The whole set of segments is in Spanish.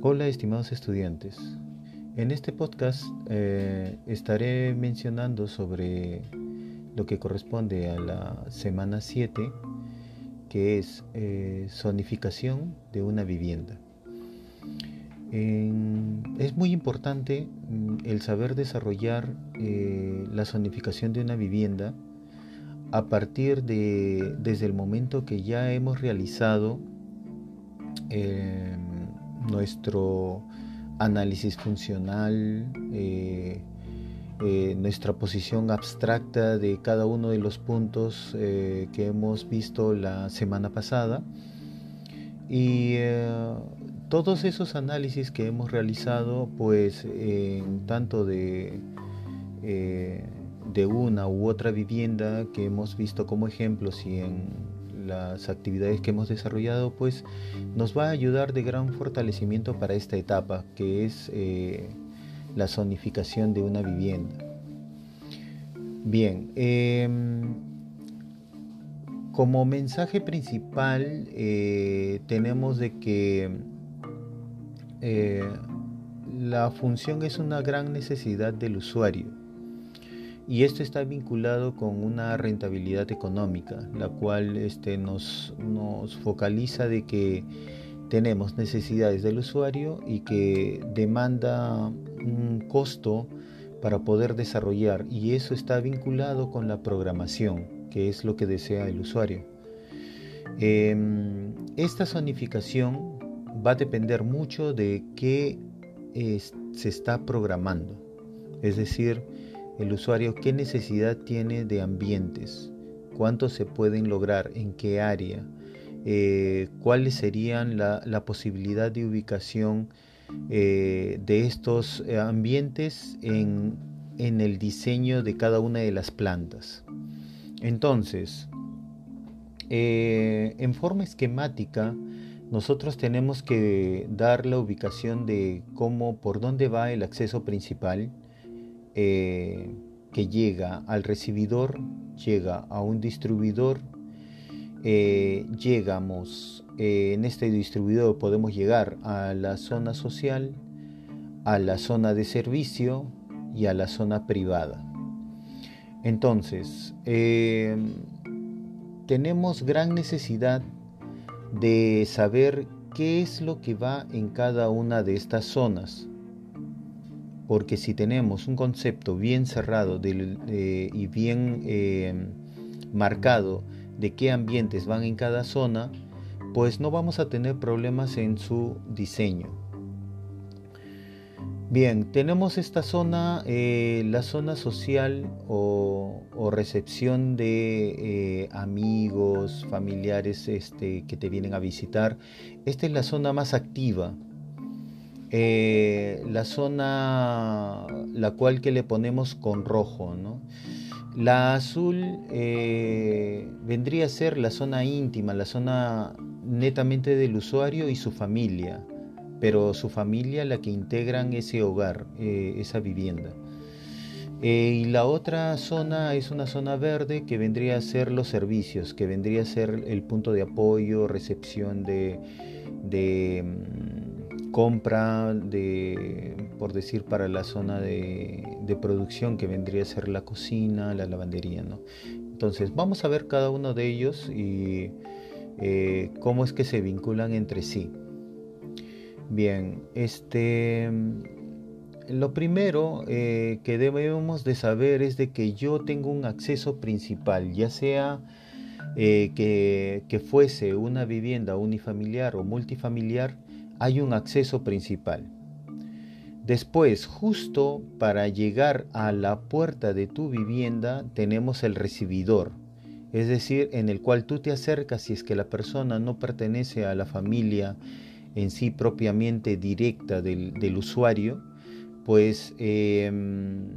Hola estimados estudiantes. En este podcast eh, estaré mencionando sobre lo que corresponde a la semana 7, que es eh, zonificación de una vivienda. es muy importante mm, el saber desarrollar eh, la zonificación de una vivienda a partir de desde el momento que ya hemos realizado nuestro análisis funcional, eh, eh, nuestra posición abstracta de cada uno de los puntos eh, que hemos visto la semana pasada. Y todos esos análisis que hemos realizado pues en tanto de de una u otra vivienda que hemos visto como ejemplos y en las actividades que hemos desarrollado, pues nos va a ayudar de gran fortalecimiento para esta etapa, que es eh, la zonificación de una vivienda. Bien, em, como mensaje principal eh, tenemos de que eh, la función es una gran necesidad del usuario y esto está vinculado con una rentabilidad económica, la cual este, nos, nos focaliza de que tenemos necesidades del usuario y que demanda un costo para poder desarrollar y eso está vinculado con la programación, que es lo que desea el usuario. Em, esta zonificación va a depender mucho de qué se está programando, es decir, el usuario qué necesidad tiene de ambientes, cuántos se pueden lograr, en qué área, eh, cuáles serían la, posibilidad de ubicación eh, de estos eh, ambientes en, en el diseño de cada una de las plantas. Entonces, en forma esquemática, nosotros tenemos que dar la ubicación de cómo, por dónde va el acceso principal, eh, que llega al recibidor, llega a un distribuidor, eh, llegamos eh, en este distribuidor podemos llegar a la zona social, a la zona de servicio y a la zona privada. Entonces, tenemos gran necesidad de saber qué es lo que va en cada una de estas zonas porque si tenemos un concepto bien cerrado y bien eh, marcado de qué ambientes van en cada zona, pues no vamos a tener problemas en su diseño. Bien, tenemos esta zona, eh, la zona social o, recepción de eh, amigos, familiares este, que te vienen a visitar. Esta es la zona más activa, eh, la zona la cual que le ponemos con rojo, La azul eh, vendría a ser la zona íntima, la zona netamente del usuario y su familia, pero su familia la que integran ese hogar, eh, esa vivienda. y la otra zona es una zona verde que vendría a ser los servicios, que vendría a ser el punto de apoyo, recepción de mm, compra de, por decir, para la zona de, producción que vendría a ser la cocina, la lavandería, ¿no? Entonces, vamos a ver cada uno de ellos y eh, cómo es que se vinculan entre sí. Bien, este, lo primero eh, que debemos de saber es de que yo tengo un acceso principal, ya sea eh, que, fuese una vivienda unifamiliar o multifamiliar, hay un acceso principal. Después, justo para llegar a la puerta de tu vivienda, tenemos el recibidor, es decir, en el cual tú te acercas si es que la persona no pertenece a la familia en sí propiamente directa del, usuario, pues em,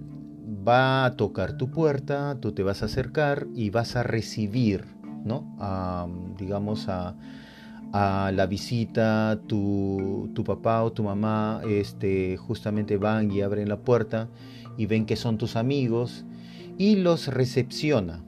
va a tocar tu puerta, tú te vas a acercar y vas a recibir, ¿no? digamos, a, a la visita, tu, tu, papá o tu mamá este, justamente van y abren la puerta y ven que son tus amigos y los recepciona.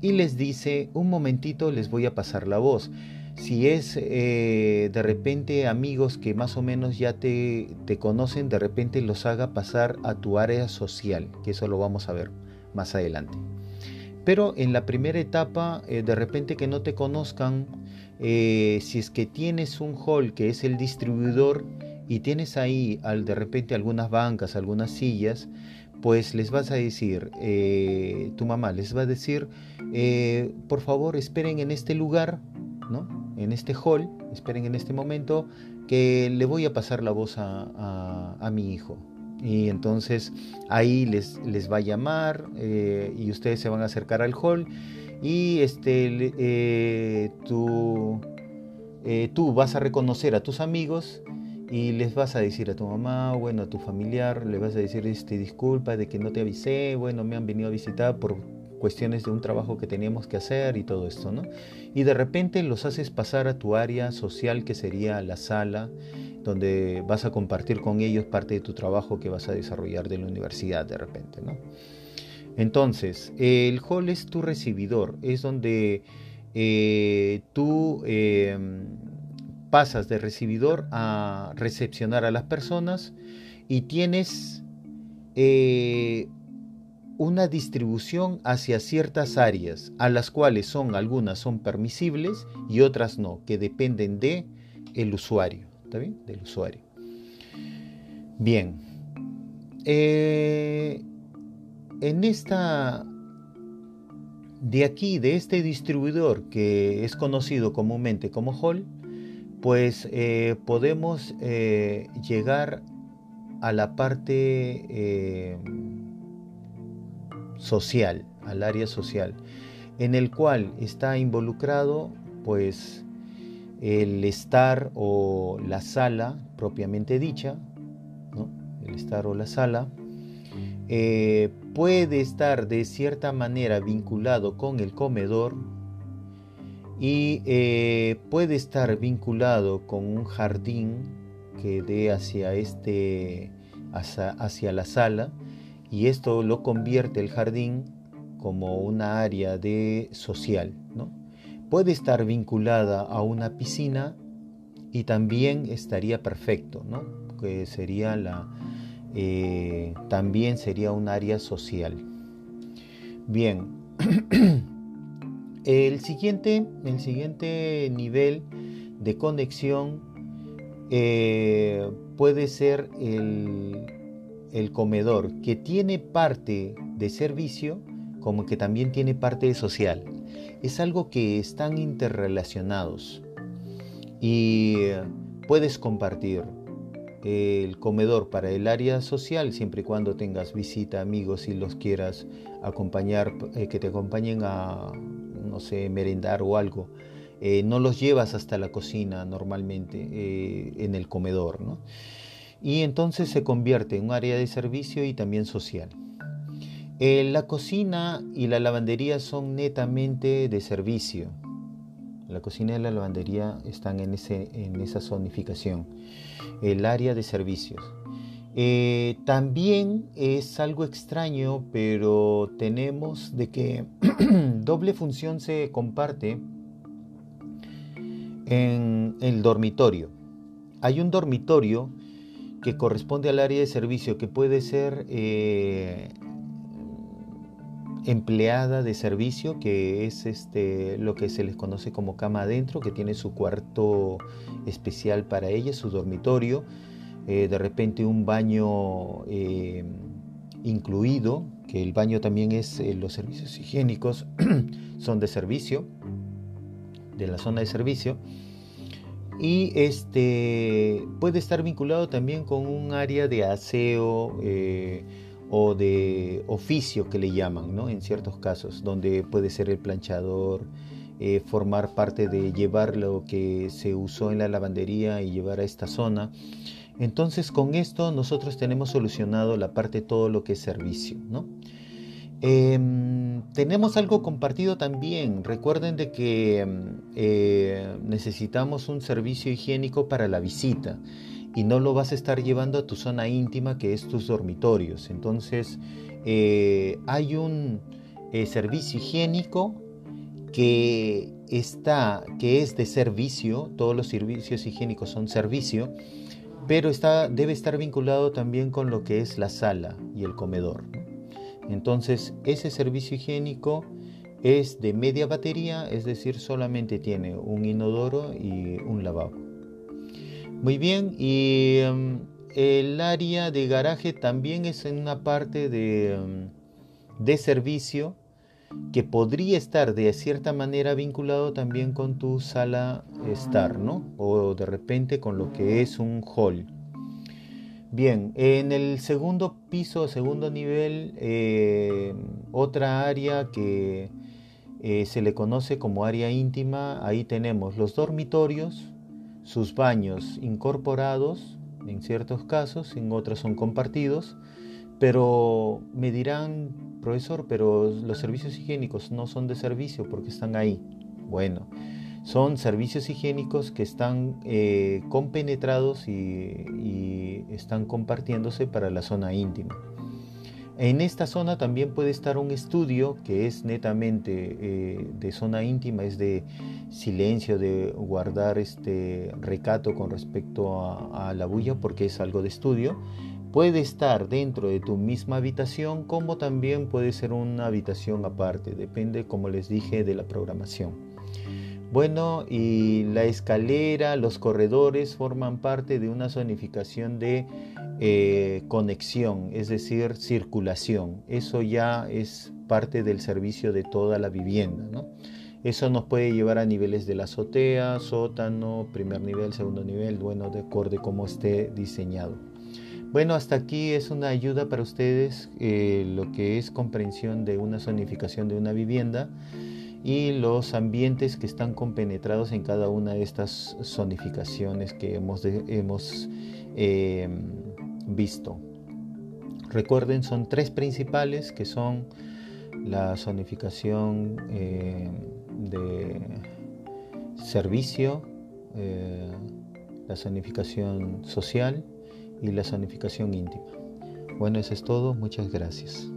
y les dice, un momentito les voy a pasar la voz. Si es eh, de repente amigos que más o menos ya te, te conocen, de repente los haga pasar a tu área social, que eso lo vamos a ver más adelante. Pero en la primera etapa, eh, de repente que no te conozcan, eh, si es que tienes un hall que es el distribuidor y tienes ahí al, de repente algunas bancas, algunas sillas, pues les vas a decir, eh, tu mamá les va a decir, por favor esperen en este lugar, ¿no? en este hall, esperen en este momento, que le voy a pasar la voz a mi hijo. Y entonces ahí les, les va a llamar eh, y ustedes se van a acercar al hall y este, eh, tú, eh, tú vas a reconocer a tus amigos y les vas a decir a tu mamá, bueno, a tu familiar, le vas a decir este, disculpa de que no te avisé, bueno, me han venido a visitar por cuestiones de un trabajo que teníamos que hacer y todo esto, ¿no? Y de repente los haces pasar a tu área social que sería la sala, donde vas a compartir con ellos parte de tu trabajo que vas a desarrollar de la universidad de repente, ¿no? Entonces, el hall es tu recibidor, es donde eh, tú em, pasas de recibidor a recepcionar a las personas y tienes eh, una distribución hacia ciertas áreas, a las cuales son algunas son permisibles y otras no, que dependen de el usuario, ¿está bien? Del usuario. Bien. Eh, en esta de aquí, de este distribuidor que es conocido comúnmente como Hall, pues eh, podemos eh, llegar a la parte social, al área social, en el cual está involucrado pues el estar o la sala propiamente dicha, el estar o la sala, eh, puede estar de cierta manera vinculado con el comedor y eh, puede estar vinculado con un jardín que dé hacia este hacia la sala y esto lo convierte el jardín como una área de social. ¿no? Puede estar vinculada a una piscina y también estaría perfecto, ¿no? que sería la, eh, también sería un área social. Bien, el siguiente, el siguiente nivel de conexión eh, puede ser el, el comedor, que tiene parte de servicio como que también tiene parte de social. Es algo que están interrelacionados y puedes compartir el comedor para el área social siempre y cuando tengas visita, amigos y los quieras acompañar, eh, que te acompañen a, no sé, merendar o algo. Eh, no los llevas hasta la cocina normalmente eh, en el comedor, ¿no? y entonces se convierte en un área de servicio y también social. Eh, la cocina y la lavandería son netamente de servicio. La cocina y la lavandería están en, ese, en esa zonificación. El área de servicios. Eh, también es algo extraño, pero tenemos de que doble función se comparte en el dormitorio. Hay un dormitorio que corresponde al área de servicio, que puede ser eh, empleada de servicio, que es este, lo que se les conoce como cama adentro, que tiene su cuarto especial para ella, su dormitorio, eh, de repente un baño eh, incluido, que el baño también es, los servicios higiénicos son de servicio, de la zona de servicio y este puede estar vinculado también con un área de aseo eh, o de oficio que le llaman, ¿no? En ciertos casos, donde puede ser el planchador, eh, formar parte de llevar lo que se usó en la lavandería y llevar a esta zona. Entonces con esto nosotros tenemos solucionado la parte todo lo que es servicio, ¿no? Em, tenemos algo compartido también. Recuerden de que em, eh, necesitamos un servicio higiénico para la visita y no lo vas a estar llevando a tu zona íntima que es tus dormitorios. Entonces eh, hay un eh, servicio higiénico que está, que es de servicio, todos los servicios higiénicos son servicio, pero está, debe estar vinculado también con lo que es la sala y el comedor. Entonces, ese servicio higiénico es de media batería, es decir, solamente tiene un inodoro y un lavabo. Muy bien, y em, el área de garaje también es en una parte de, em, de servicio que podría estar de cierta manera vinculado también con tu sala estar, ¿no? O de repente con lo que es un hall. Bien, en el segundo piso, segundo nivel, eh, otra área que eh, se le conoce como área íntima, ahí tenemos los dormitorios, sus baños incorporados en ciertos casos, en otros son compartidos, pero me dirán, profesor, pero los servicios higiénicos no son de servicio porque están ahí. Bueno, son servicios higiénicos que están eh, compenetrados y, están compartiéndose para la zona íntima. En esta zona también puede estar un estudio que es netamente eh, de zona íntima, es de silencio, de guardar este recato con respecto a, a, la bulla, porque es algo de estudio. Puede estar dentro de tu misma habitación, como también puede ser una habitación aparte, depende, como les dije, de la programación. Bueno, y la escalera, los corredores forman parte de una zonificación de eh, conexión, es decir, circulación. Eso ya es parte del servicio de toda la vivienda. Eso nos puede llevar a niveles de la azotea, sótano, primer nivel, segundo nivel, bueno, de acuerdo a cómo esté diseñado. Bueno, hasta aquí es una ayuda para ustedes eh, lo que es comprensión de una zonificación de una vivienda y los ambientes que están compenetrados en cada una de estas zonificaciones que hemos, hemos em, visto. Recuerden, son tres principales que son la zonificación em, de servicio, eh, la zonificación social y la zonificación íntima. Bueno, eso es todo. Muchas gracias.